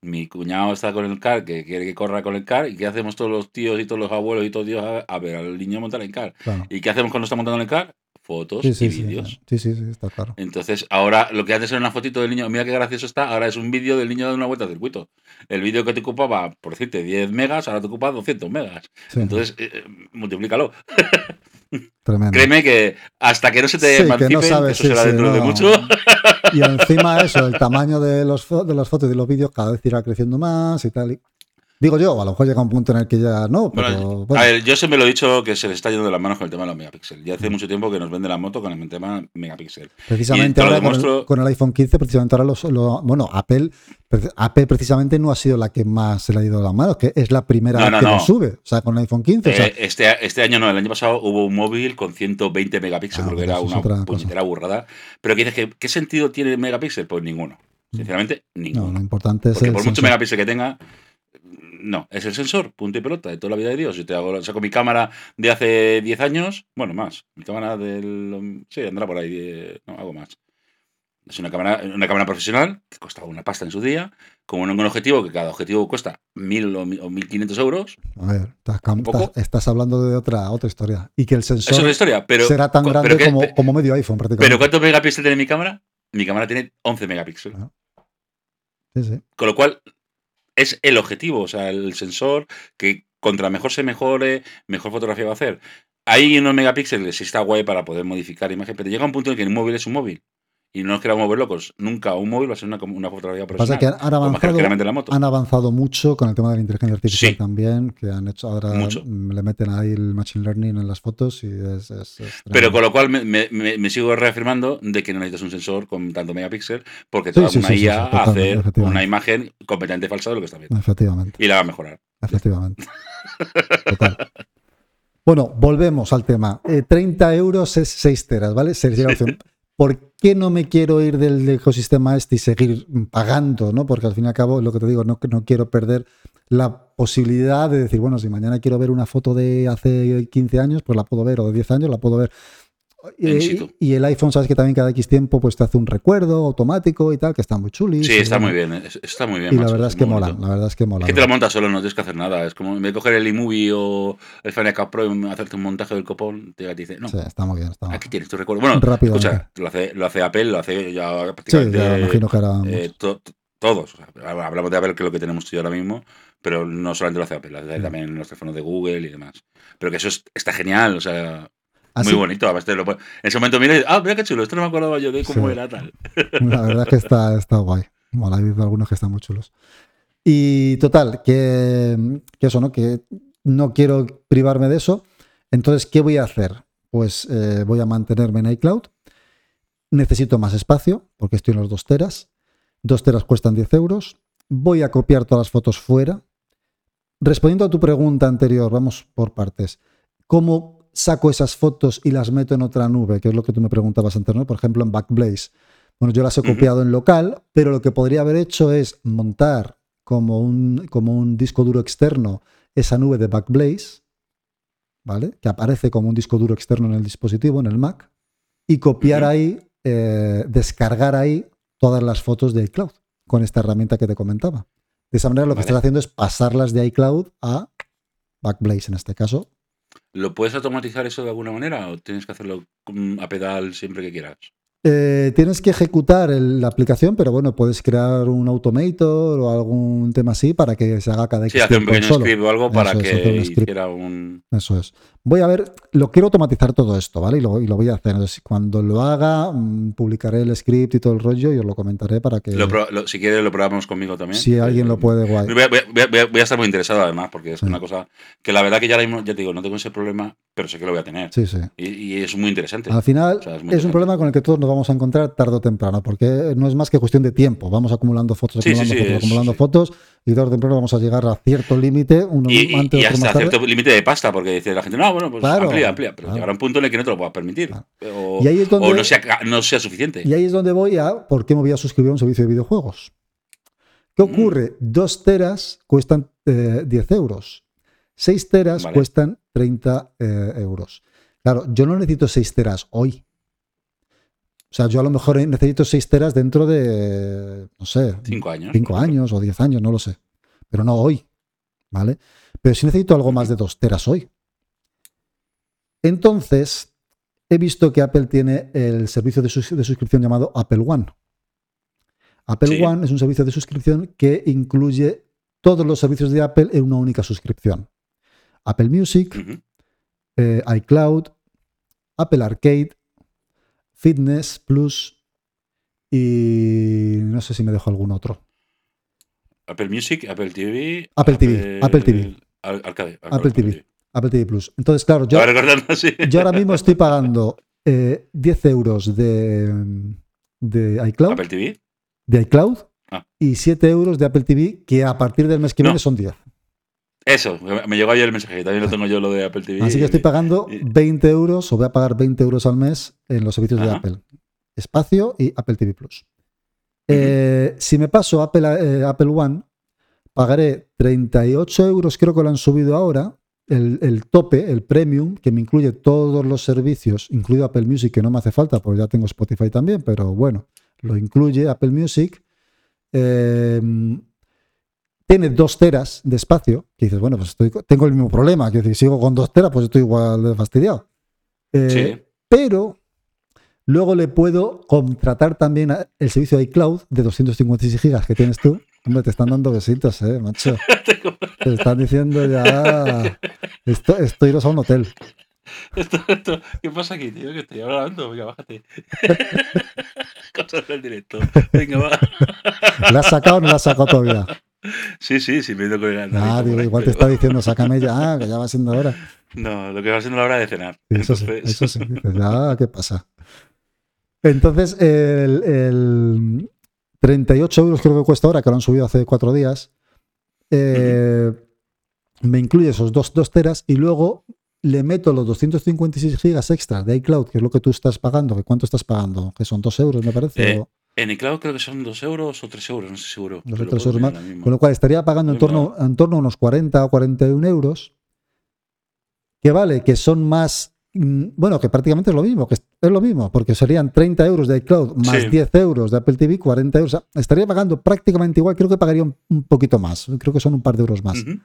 Mi cuñado está con el car, que quiere que corra con el car, y ¿qué hacemos todos los tíos y todos los abuelos y todos Dios a, a ver al niño montar en car? claro. ¿Y qué hacemos cuando está montando en el car? fotos Sí, sí, y sí, vídeos. sí, sí, sí, está claro. Entonces, ahora lo que antes era una fotito del niño, mira qué gracioso está, ahora es un vídeo del niño dando una vuelta al circuito. El vídeo que te ocupaba, por decirte, 10 megas, ahora te ocupa 200 megas. Entonces, eh, eh, multiplícalo. tremendo. Créeme que hasta que no se te Sí, que no sabes, eso sí, será sí, dentro de mucho. Y encima eso, el tamaño de, los, de las fotos y de los vídeos cada vez irá creciendo más y tal. y- Digo yo, a lo mejor llega un punto en el que ya no, pero Bueno, bueno, A ver, yo siempre lo he dicho que se le está yendo de las manos con el tema de los megapíxeles. Ya hace mucho tiempo que nos vende la moto con el tema megapíxel. precisamente ahora con el, demuestro- con el iPhone 15, precisamente ahora los, lo- bueno, Apple, Apple precisamente no ha sido la que más se le ha ido de las manos, que es la primera No, no, que no. sube, o sea, con el iPhone 15, o sea, Eh, este, este año no, el año pasado hubo un móvil con 120 megapíxeles, Ah, porque era una puñetera burrada. Pero que dices que, ¿qué sentido tiene el megapíxel? Pues ninguno. Sinceramente, no, ninguno. lo importante es Porque el por mucho sensor. megapíxel que tenga, no, es el sensor, punto y pelota, de toda la vida de Dios. Yo te hago, saco mi cámara de hace 10 años, bueno, más. Mi cámara del. Sí, andará por ahí, eh, no, algo más. Es una cámara, una cámara profesional que costaba una pasta en su día, con un, un objetivo que cada objetivo cuesta 1.000 o, o 1.500 euros. A ver, estás, hablando de otra, otra historia. Y que el Eso es sensor la historia, pero. será tan grande pero que- como, como medio iPhone prácticamente. pero ¿cuántos megapíxeles tiene mi cámara? Mi cámara tiene 11 megapíxeles. Ah. Sí, sí. Con lo cual, es el objetivo, o sea, el sensor que contra mejor se mejore, mejor fotografía va a hacer. Hay unos megapíxeles, está guay para poder modificar imagen, pero llega un punto en que un móvil es un móvil. Y no nos queramos volver locos. Nunca un móvil va a ser una, una fotografía Pasa profesional. que han, avanzado, claramente la moto. han avanzado mucho con el tema de la inteligencia artificial Sí. también, que han hecho ahora, Mucho. mm, le meten ahí el machine learning en las fotos y es... es- es Pero con lo cual me, me- me- me sigo reafirmando de que no necesitas un sensor con tanto megapíxel porque te da sí, una sí, sí, IA a hacer una imagen completamente falsa de lo que está viendo. Efectivamente, Y la va a mejorar. efectivamente. Total. Bueno, volvemos al tema. Eh, 30 euros es 6 teras, ¿vale? Opción. ¿Por qué no me quiero ir del ecosistema este y seguir pagando? ¿no? Porque al fin y al cabo, lo que te digo, no, no quiero perder la posibilidad de decir, bueno, si mañana quiero ver una foto de hace 15 años, pues la puedo ver, o de 10 años, la puedo ver. Y, el iPhone, sabes que también cada X tiempo pues te hace un recuerdo automático y tal, que está muy chuli. Sí, está muy bien. es- Está muy bien. Y la verdad es que mola, la verdad es que mola. Es que te lo montas solo, no tienes que hacer nada. Es como en vez de coger el iMovie o el Final Cut Pro y hacerte un montaje del copón, te dice, no, Sí, está muy bien. Está aquí tienes tu recuerdo. Bueno, Rápidamente. escucha, lo hace, lo hace Apple, lo hace ya Sí, prácticamente ya me imagino que era. eh, to- to- todos. O sea, hablamos de Apple, que es lo que tenemos tú ahora mismo, pero no solamente lo hace Apple, lo hace Sí. también los teléfonos de Google y demás. Pero que eso es- está genial, o sea, Así- muy bonito. Además, lo en ese momento dices, ah, mira qué chulo, esto no me acordaba yo de cómo Sí. era tal. La verdad es que está, está guay. Mola, hay algunos que están muy chulos. Y total, que, que eso, ¿no? Que no quiero privarme de eso. Entonces, ¿qué voy a hacer? Pues eh, voy a mantenerme en iCloud. Necesito más espacio, porque estoy en los 2 teras. 2 teras cuestan 10 euros. Voy a copiar todas las fotos fuera. Respondiendo a tu pregunta anterior, vamos por partes. ¿Cómo saco esas fotos y las meto en otra nube? Que es lo que tú me preguntabas antes, ¿no? Por ejemplo, en Backblaze. Bueno, yo las he copiado en local, pero lo que podría haber hecho es montar como un, como un disco duro externo esa nube de Backblaze, ¿vale? Que aparece como un disco duro externo en el dispositivo, en el Mac, y copiar ahí, eh, descargar ahí todas las fotos de iCloud con esta herramienta que te comentaba. De esa manera lo que estás haciendo es pasarlas de iCloud a Backblaze en este caso. ¿Lo puedes automatizar eso de alguna manera o tienes que hacerlo mm, a pedal siempre que quieras? Eh, tienes que ejecutar el- la aplicación, pero bueno, puedes crear un automator o algún tema así para que se haga cada Sí, hacer un tiempo pequeño solo. script o algo para Eso que hiciera un... Eso es. Voy a ver, lo quiero automatizar todo esto, ¿vale? Y lo, y lo voy a hacer. Entonces, cuando lo haga, mm, publicaré el script y todo el rollo y os lo comentaré para que Lo pro- lo- si quieres lo probamos conmigo también. si alguien lo puede, guay. Voy a, voy a- voy a- voy a estar muy interesado además, porque es Sí. una cosa que la verdad que ya mismo, ya te digo, no tengo ese problema, pero sé que lo voy a tener. Sí, sí. Y, y es muy interesante. Al final O sea, es un problema con el que todos nos vamos a encontrar tarde o temprano, porque no es más que cuestión de tiempo. Vamos acumulando fotos, Sí, acumulando sí, fotos, acumulando fotos, y tarde o temprano vamos a llegar a cierto límite, uno Y, antes hasta más tarde. cierto límite de pasta, porque dice la gente, no, bueno, pues Claro, amplía, amplía, pero claro. llegará un punto en el que no te lo puedas permitir. Claro. O, Y ahí es donde- o no, sea, no sea suficiente. Y ahí es donde voy a por qué me voy a suscribir a un servicio de videojuegos. ¿Qué Mm. ocurre? Dos teras cuestan eh, 10 euros. 6 teras Vale. cuestan 30 eh, euros. Claro, yo no necesito 6 teras hoy. O sea, yo a lo mejor necesito 6 teras dentro de, no sé, Cinco años. 5 por ejemplo. años o 10 años, no lo sé. Pero no hoy. ¿Vale? Pero sí necesito algo más de 2 teras hoy. Entonces, he visto que Apple tiene el servicio de, sus- de suscripción llamado Apple One. Apple Sí. One es un servicio de suscripción que incluye todos los servicios de Apple en una única suscripción. Apple Music, eh, iCloud, Apple Arcade, Fitness Plus y no sé si me dejo algún otro. Apple Music, Apple TV. Apple TV, Apple TV. Arcade. Apple TV. Apple TV Plus. Entonces, claro, yo, Yo, recordando así. yo ahora mismo estoy pagando eh, 10 euros de, de iCloud, Apple TV. de iCloud Ah. y 7 euros de Apple TV, que a partir del mes que No. viene son 10. Eso, me llegó ayer el mensaje. También lo tengo yo lo de Apple TV. Así que estoy pagando y- 20 euros o voy a pagar 20 euros al mes en los servicios de. Apple. Espacio y Apple TV Plus. Eh, si me paso a Apple, eh, Apple One, pagaré 38 euros, creo que lo han subido ahora. El, el tope, el premium, que me incluye todos los servicios, incluido Apple Music, que no me hace falta, porque ya tengo Spotify también, pero bueno, lo incluye Apple Music. Eh, tiene dos teras de espacio, que dices, bueno, pues estoy, tengo el mismo problema, que si sigo con dos teras, pues estoy igual de fastidiado. Eh, Sí. Pero luego le puedo contratar también el servicio de iCloud de 256 gigas que tienes tú. Hombre, te están dando besitos, eh, macho. Te están diciendo ya. Esto, esto iros a un hotel. Esto- esto- ¿Qué pasa aquí, tío? Que estoy hablando. Venga, bájate. Cosas del directo. Venga, va. ¿La has sacado o no la has sacado todavía? Sí, sí, sí, me he ido con el Ah, digo, igual te está diciendo, sácame ya, ah, que ya va siendo hora. No, lo que va siendo la hora de cenar. Sí, Eso sí, Entonces- eso sí. Dices, ya, ¿qué pasa? Entonces, el, el 38 euros creo que cuesta ahora, que lo han subido hace cuatro días, eh, me incluye esos dos, dos teras y luego le meto los 256 gigas extras de iCloud, que es lo que tú estás pagando. que ¿Cuánto estás pagando? Que son dos euros, me parece. Eh, o En iCloud creo que son 2 euros o 3 euros, no estoy seguro. dos o tres euros más. Con lo cual estaría pagando en torno, en torno a unos 40 o 41 euros. Que vale, que son más. mm, Bueno, que prácticamente es lo mismo, que es lo mismo, porque serían 30 euros de iCloud más Sí. 10 euros de Apple TV, 40 euros. O sea, estaría pagando prácticamente igual, creo que pagaría un, un poquito más, creo que son un par de euros más. Ujú.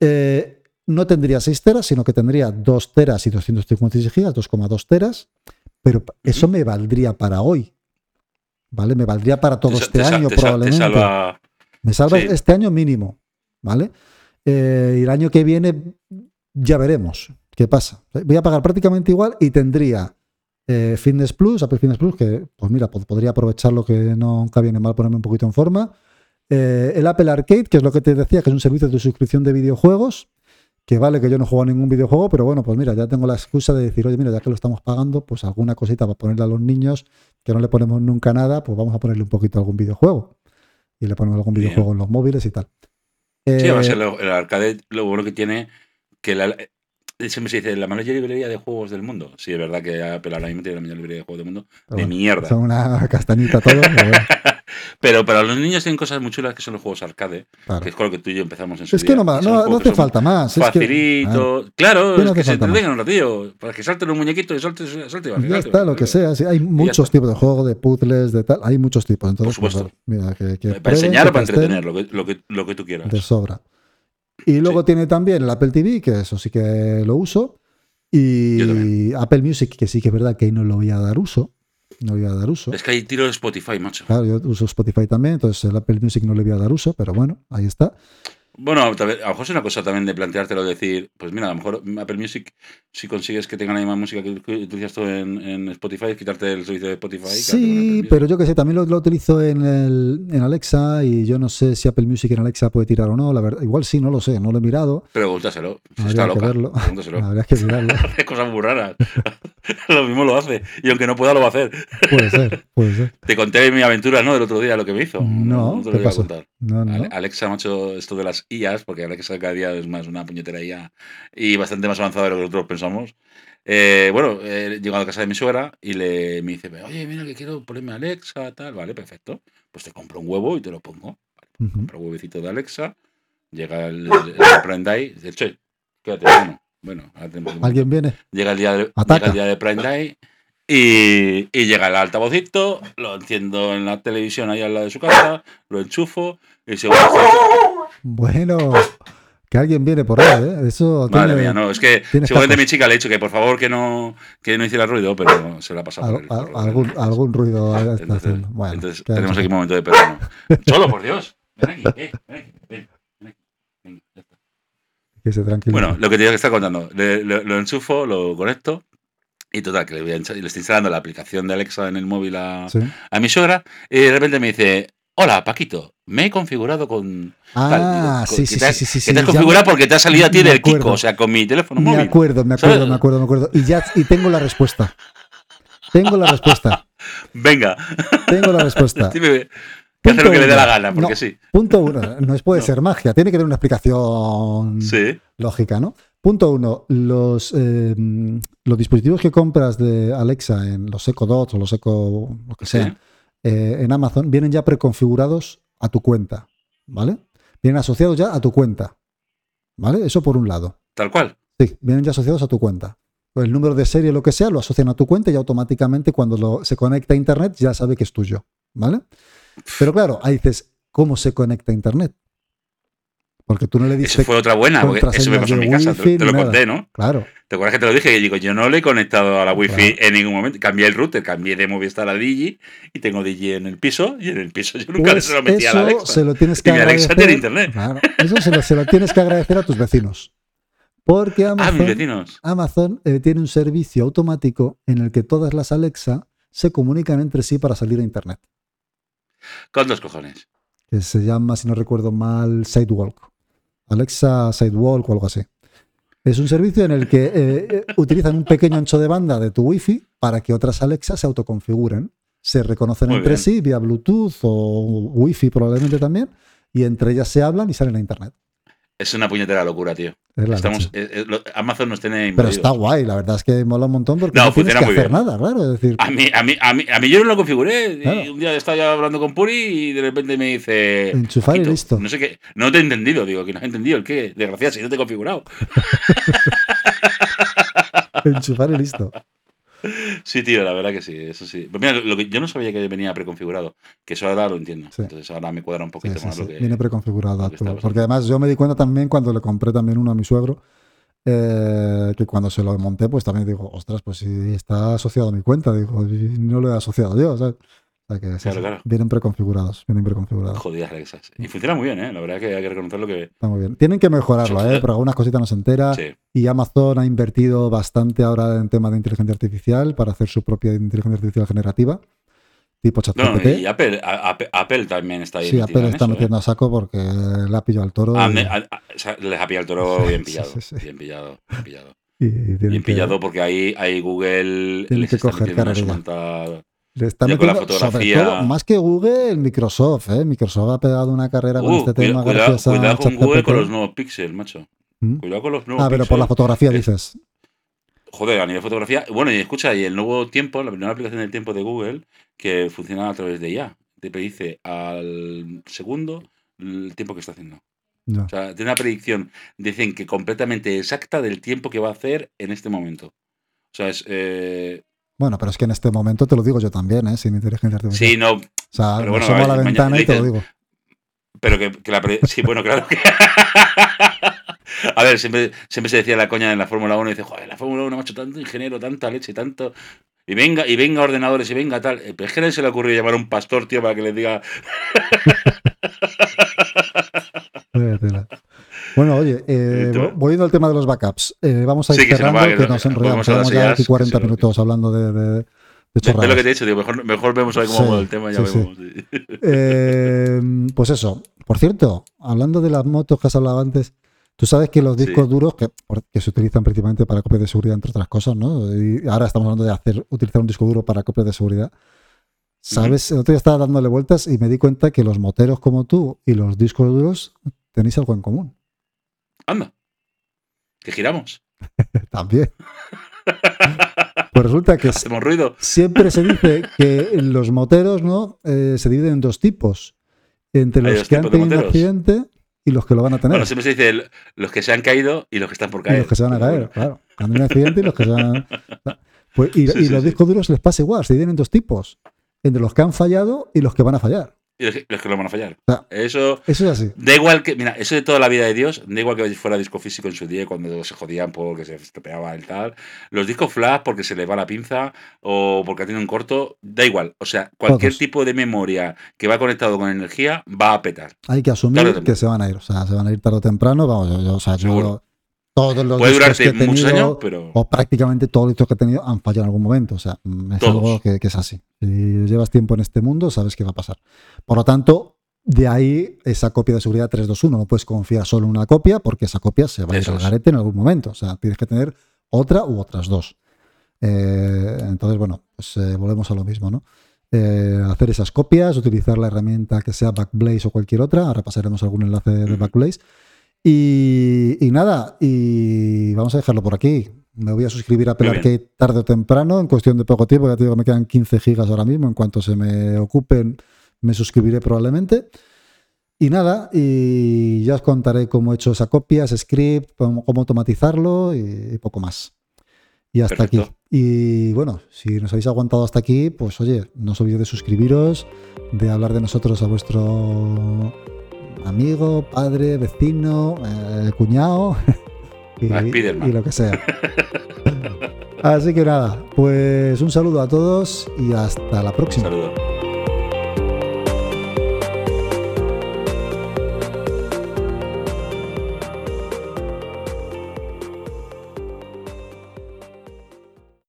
Eh, no tendría 6 teras, sino que tendría 2 teras y 256 gigas, 2,2 teras, pero eso me valdría para hoy. ¿Vale? Me valdría para todo Te este te año te probablemente. Salva. Me salva Sí. este año mínimo, ¿vale? Eh, y el año que viene ya veremos qué pasa. Voy a pagar prácticamente igual y tendría eh, Fitness Plus, Apple Fitness Plus, que pues mira, pod- podría aprovechar lo que nunca viene mal ponerme un poquito en forma. Eh, el Apple Arcade, que es lo que te decía, que es un servicio de suscripción de videojuegos, que vale que yo no juego a ningún videojuego, pero bueno, pues mira, ya tengo la excusa de decir, oye, mira, ya que lo estamos pagando, pues alguna cosita para ponerle a los niños, que no le ponemos nunca nada, pues vamos a ponerle un poquito a algún videojuego. Y le ponemos algún Bien. videojuego en los móviles y tal. Sí, Eh, además el, el arcade lo bueno que tiene que la, eh, siempre se dice la mayor librería de juegos del mundo. Sí, es verdad que Apple ahora mismo tiene la mayor librería de juegos del mundo. pero de bueno, mierda. Son una castañita todo. pero para los niños tienen cosas muy chulas que son los juegos arcade, claro. que es con lo que tú y yo empezamos en su Es que no, no, no hace falta más. es que- Facilito. claro, ¿Qué es que hace se entretengan un ratillo. Para que salten un muñequito y salte, salte y Ah, baje, ya está, lo que sea. sí, hay muchos tipos de juegos, de puzzles, de tal. Hay muchos tipos. Entonces, pues, supuesto. mira, que, que Para prueben, enseñar o para entretener, lo que, lo, que, lo que tú quieras. De sobra. Y luego tiene también el Apple TV, que eso sí que lo uso. Y. Apple Music, que sí que es verdad que ahí no lo voy a dar uso. No voy a dar uso. Es que hay tiro de Spotify, macho. Claro, yo uso Spotify también, entonces el Apple Music no le voy a dar uso, pero bueno, ahí está. Bueno, a lo mejor es una cosa también de planteártelo, decir, pues mira, a lo mejor Apple Music, si consigues que tenga la misma música que, utilizas tú en, en Spotify, quitarte el servicio de Spotify. Sí, pero yo que sé, también lo, lo utilizo en, el, en Alexa y yo no sé si Apple Music en Alexa puede tirar o no, la verdad, igual sí, no lo sé, no lo he mirado, Pregúntaselo, si está que loca. verlo. Pregúntaselo. habría que mirarlo. Hace cosas muy raras. lo mismo lo hace. Y aunque no pueda, lo va a hacer. Puede ser, puede ser. Te conté mi aventura, ¿no? Del otro día, lo que me hizo. No, te ¿qué lo voy a contar. No, no. Ale- Alexa, macho, esto de las IAs, porque Alexa cada día es más una puñetera IA y bastante más avanzada de lo que nosotros pensamos. Eh, bueno, he llegado a casa de mi suegra y le, me dice, oye, mira que quiero ponerme Alexa, tal. Vale, perfecto. Pues te compro un huevo y te lo pongo. Ujú. Compro un huevecito de Alexa, llega el, el, el dice, che, quédate, bueno. Bueno, ahora tenemos un ¿Alguien viene? Llega el día de, llega el día de Prime Day y, y llega el altavocito, lo enciendo en la televisión ahí al lado de su casa, lo enchufo y según Bueno, Que alguien viene por ahí, ¿eh? Eso Madre tiene- mía, no, es que seguramente mi chica le ha dicho que por favor que no, que no hiciera ruido, pero se la ha pasado. por Al- el algún, algún ruido está Entonces, haciendo. Bueno, entonces ¿qué tenemos aquí un momento de perrano. Solo, por Dios. Ven aquí, eh, ven aquí, ven, ven aquí. Venga, ya está. hacer? Que se tranquilice. Bueno, lo que te digo que está contando, le- lo, lo enchufo, lo conecto y total, que le, voy a le estoy instalando la aplicación de Alexa en el móvil a, Sí. a mi suegra y de repente me dice, hola Paquito, me he configurado con... Ah, tal". Digo, sí, sí, te sí, has- sí, sí. Te has configurado me- porque te ha salido a ti me del Kiko, o sea, con mi teléfono Me móvil. acuerdo, me acuerdo, ¿Sabes? me acuerdo, me acuerdo. Y ya y tengo la respuesta. Tengo la respuesta. Venga, Tengo la respuesta. que hace lo que le dé la gana, porque No, sí. Punto uno. No es- puede No. ser magia. Tiene que tener una explicación Sí, lógica, ¿no? Punto uno. Los, eh, los dispositivos que compras de Alexa en los Echo Dots o los Echo, lo que sí. sea, eh, en Amazon, vienen ya preconfigurados a tu cuenta. ¿Vale? Vienen asociados ya a tu cuenta. ¿Vale? Eso por un lado. Tal cual. Sí, vienen ya asociados a tu cuenta. El número de serie, lo que sea, lo asocian a tu cuenta y automáticamente cuando lo- se conecta a Internet ya sabe que es tuyo. ¿Vale? Pero claro, ahí dices, ¿cómo se conecta a Internet? Porque tú no le Eso dices. fue otra buena, porque eso me pasó en mi casa, te, lo nada. conté, ¿no? Claro, ¿Te acuerdas que te lo dije? Y digo, yo no le he conectado a la wifi Claro. en ningún momento. Cambié el router, cambié de Movistar a Digi y tengo Digi en el piso y en el piso yo nunca pues se lo metí a eso la Alexa. se lo tienes Y que mi Alexa tiene internet. Claro, eso se lo, se lo tienes que agradecer a tus vecinos. Porque Ah, mis Amazon, vecinos. Amazon eh, tiene un servicio automático en el que todas las Alexa se comunican entre sí para salir a Internet. Con dos cojones. que se llama, si no recuerdo mal, Sidewalk. Alexa Sidewalk o algo así. Es un servicio en el que eh, eh, utilizan un pequeño ancho de banda de tu Wi-Fi para que otras Alexa se autoconfiguren. Se reconocen Muy entre bien. sí vía Bluetooth o Wi-Fi probablemente también, y entre ellas se hablan y salen a Internet. Es una puñetera locura, tío. Es Estamos, eh, eh, lo- Amazon nos tiene Pero está guay, la verdad es que mola un montón porque No, no, tienes que muy hacer bien. nada, claro. Es decir, A mí, a, mí, a, mí, a mí yo no lo configuré. Claro. Y un día estaba yo hablando con Puri y de repente me dice. Enchufar y "Paquito, listo". No sé qué. No te he entendido. Digo, que no has entendido el qué. Desgraciado, si no te he configurado. enchufar y listo. Sí, tío, la verdad que sí. Eso sí. Mira, lo que yo no sabía que venía preconfigurado. Que eso ahora lo entiendo. Sí. Entonces ahora me cuadra un poquito sí, más sí. lo que. Viene preconfigurado que Porque además yo me di cuenta también cuando le compré también uno a mi suegro, eh, que cuando se lo monté, pues también digo, ostras, pues si está asociado a mi cuenta, digo, no lo he asociado yo, ¿sabes? O sea que sí, Claro, sí, claro. vienen preconfigurados, vienen preconfigurados. Jodidas Alexas. Y funciona muy bien, ¿eh? La verdad que hay que reconocerlo que. Está muy bien. Tienen que mejorarlo, ¿eh? Pero algunas cositas no se entera. Sí. Y Amazon ha invertido bastante ahora en tema de inteligencia artificial para hacer su propia inteligencia artificial generativa, tipo No, ChatGPT. y Apple, a- Apple, Apple también está ahí. sí, Apple en está ¿eh? metiendo a saco porque le ha pillado al toro. Ah, y- me- a- les ha pillado el toro bien pillado. Bien pillado, bien pillado. y Bien que- pillado porque ahí, ahí Google Tiene les que está coger sumanta- Le está Ya con la metiendo, sobre todo, más que Google, Microsoft. ¿eh? Microsoft ha pegado una carrera con Uh, este cuida- tema cuidado, gracias a cuidado con Google con los nuevos Pixel, macho. ¿Mm? Cuidado con los nuevos Ah, pero por la fotografía Es- dices. Joder, a nivel de fotografía. Bueno, y escucha, y el nuevo tiempo, la primera aplicación del tiempo de Google, que funciona a través de IA. Te predice al segundo el tiempo que está haciendo. No. O sea, tiene una predicción, dicen que completamente exacta del tiempo que va a hacer en este momento. O sea, es. eh, Bueno, pero es que en este momento te lo digo yo también, ¿eh? sin inteligencia artificial. sí, no, o sea, pero bueno, a la ventana mañana y te lo digo. Pero que, que la Sí, bueno, claro que. A ver, siempre, siempre se decía la coña en la Fórmula 1 y dice, joder, la Fórmula 1, macho, tanto ingeniero, tanta leche, tanto. Y venga, y venga ordenadores, y venga tal. Eh, Pero es que a se le ocurrió llamar a un pastor, tío, para que les diga. Bueno, oye, eh, volviendo al tema de los backups, eh, vamos a ir Sí, que cerrando, que que nos hablar Llevamos ya aquí sí, 40 sí, minutos hablando de, de, de Ve lo chorradas. que te he dicho, tío. Mejor, mejor vemos a ver cómo Sí, va el tema, ya sí, vemos. sí. Eh, pues eso, por cierto, hablando de las motos que has hablado antes, tú sabes que los discos duros que, se utilizan principalmente para copias de seguridad, entre otras cosas, ¿no? Y ahora estamos hablando de hacer, utilizar un disco duro para copias de seguridad. ¿Sabes? El otro día estaba dándole vueltas y me di cuenta que los moteros como tú y los discos duros tenéis algo en común. Anda. Que giramos. También. Pues resulta que Hacemos ruido. siempre se dice que los moteros ¿no? Eh, se dividen en dos tipos. Entre Hay los que han tenido un accidente y los que lo van a tener. Bueno, siempre se dice el- los que se han caído y los que están por y caer. los que se van a caer, claro. Han tenido un accidente y los que se van a... Pues, y Sí, y sí, los sí. discos duros les pasa igual, se dividen en dos tipos. Entre los que han fallado y los que van a fallar. Y los que lo van a fallar. Sea, Eso. Eso es así. Da igual que, mira, eso de toda la vida de Dios, da igual que fuera disco físico en su día cuando se jodían porque se estropeaba el tal. Los discos flash porque se les va la pinza o porque tiene un corto, da igual. O sea, cualquier Todos. tipo de memoria que va conectado con energía va a petar. Hay que asumir que se van a ir. O sea, se van a ir tarde o temprano. Vamos, yo, yo- o sea, yo- Seguro. Todos los Puede discos que he muchos tenido, años, pero. o prácticamente todos los discos que he tenido han fallado en algún momento. O sea, mm, es Todos. algo que, que es así. Si llevas tiempo en este mundo, sabes qué va a pasar. Por lo tanto, de ahí esa copia de seguridad 321. No puedes confiar solo en una copia porque esa copia se va a ir al garete en algún momento. O sea, tienes que tener otra u otras dos. Eh, entonces, bueno, pues eh, volvemos a lo mismo, ¿no? Eh, hacer esas copias, utilizar la herramienta que sea Backblaze o cualquier otra. Ahora pasaremos algún enlace de. Backblaze. Y, y nada, y vamos a dejarlo por aquí. Me voy a suscribir a bien. Arcade tarde o temprano, en cuestión de poco tiempo. Ya te digo que me quedan 15 gigas ahora mismo. En cuanto se me ocupen, me suscribiré probablemente. Y nada, y ya os contaré cómo he hecho esa copia, ese script, cómo, cómo automatizarlo y, y poco más. Y hasta Perfecto. aquí. Y bueno, si nos habéis aguantado hasta aquí, pues oye, no os olvidéis de suscribiros, de hablar de nosotros a vuestro amigo, padre, vecino, eh, cuñado y, y lo que sea. Así que nada, pues un saludo a todos y hasta la Un próxima. saludo.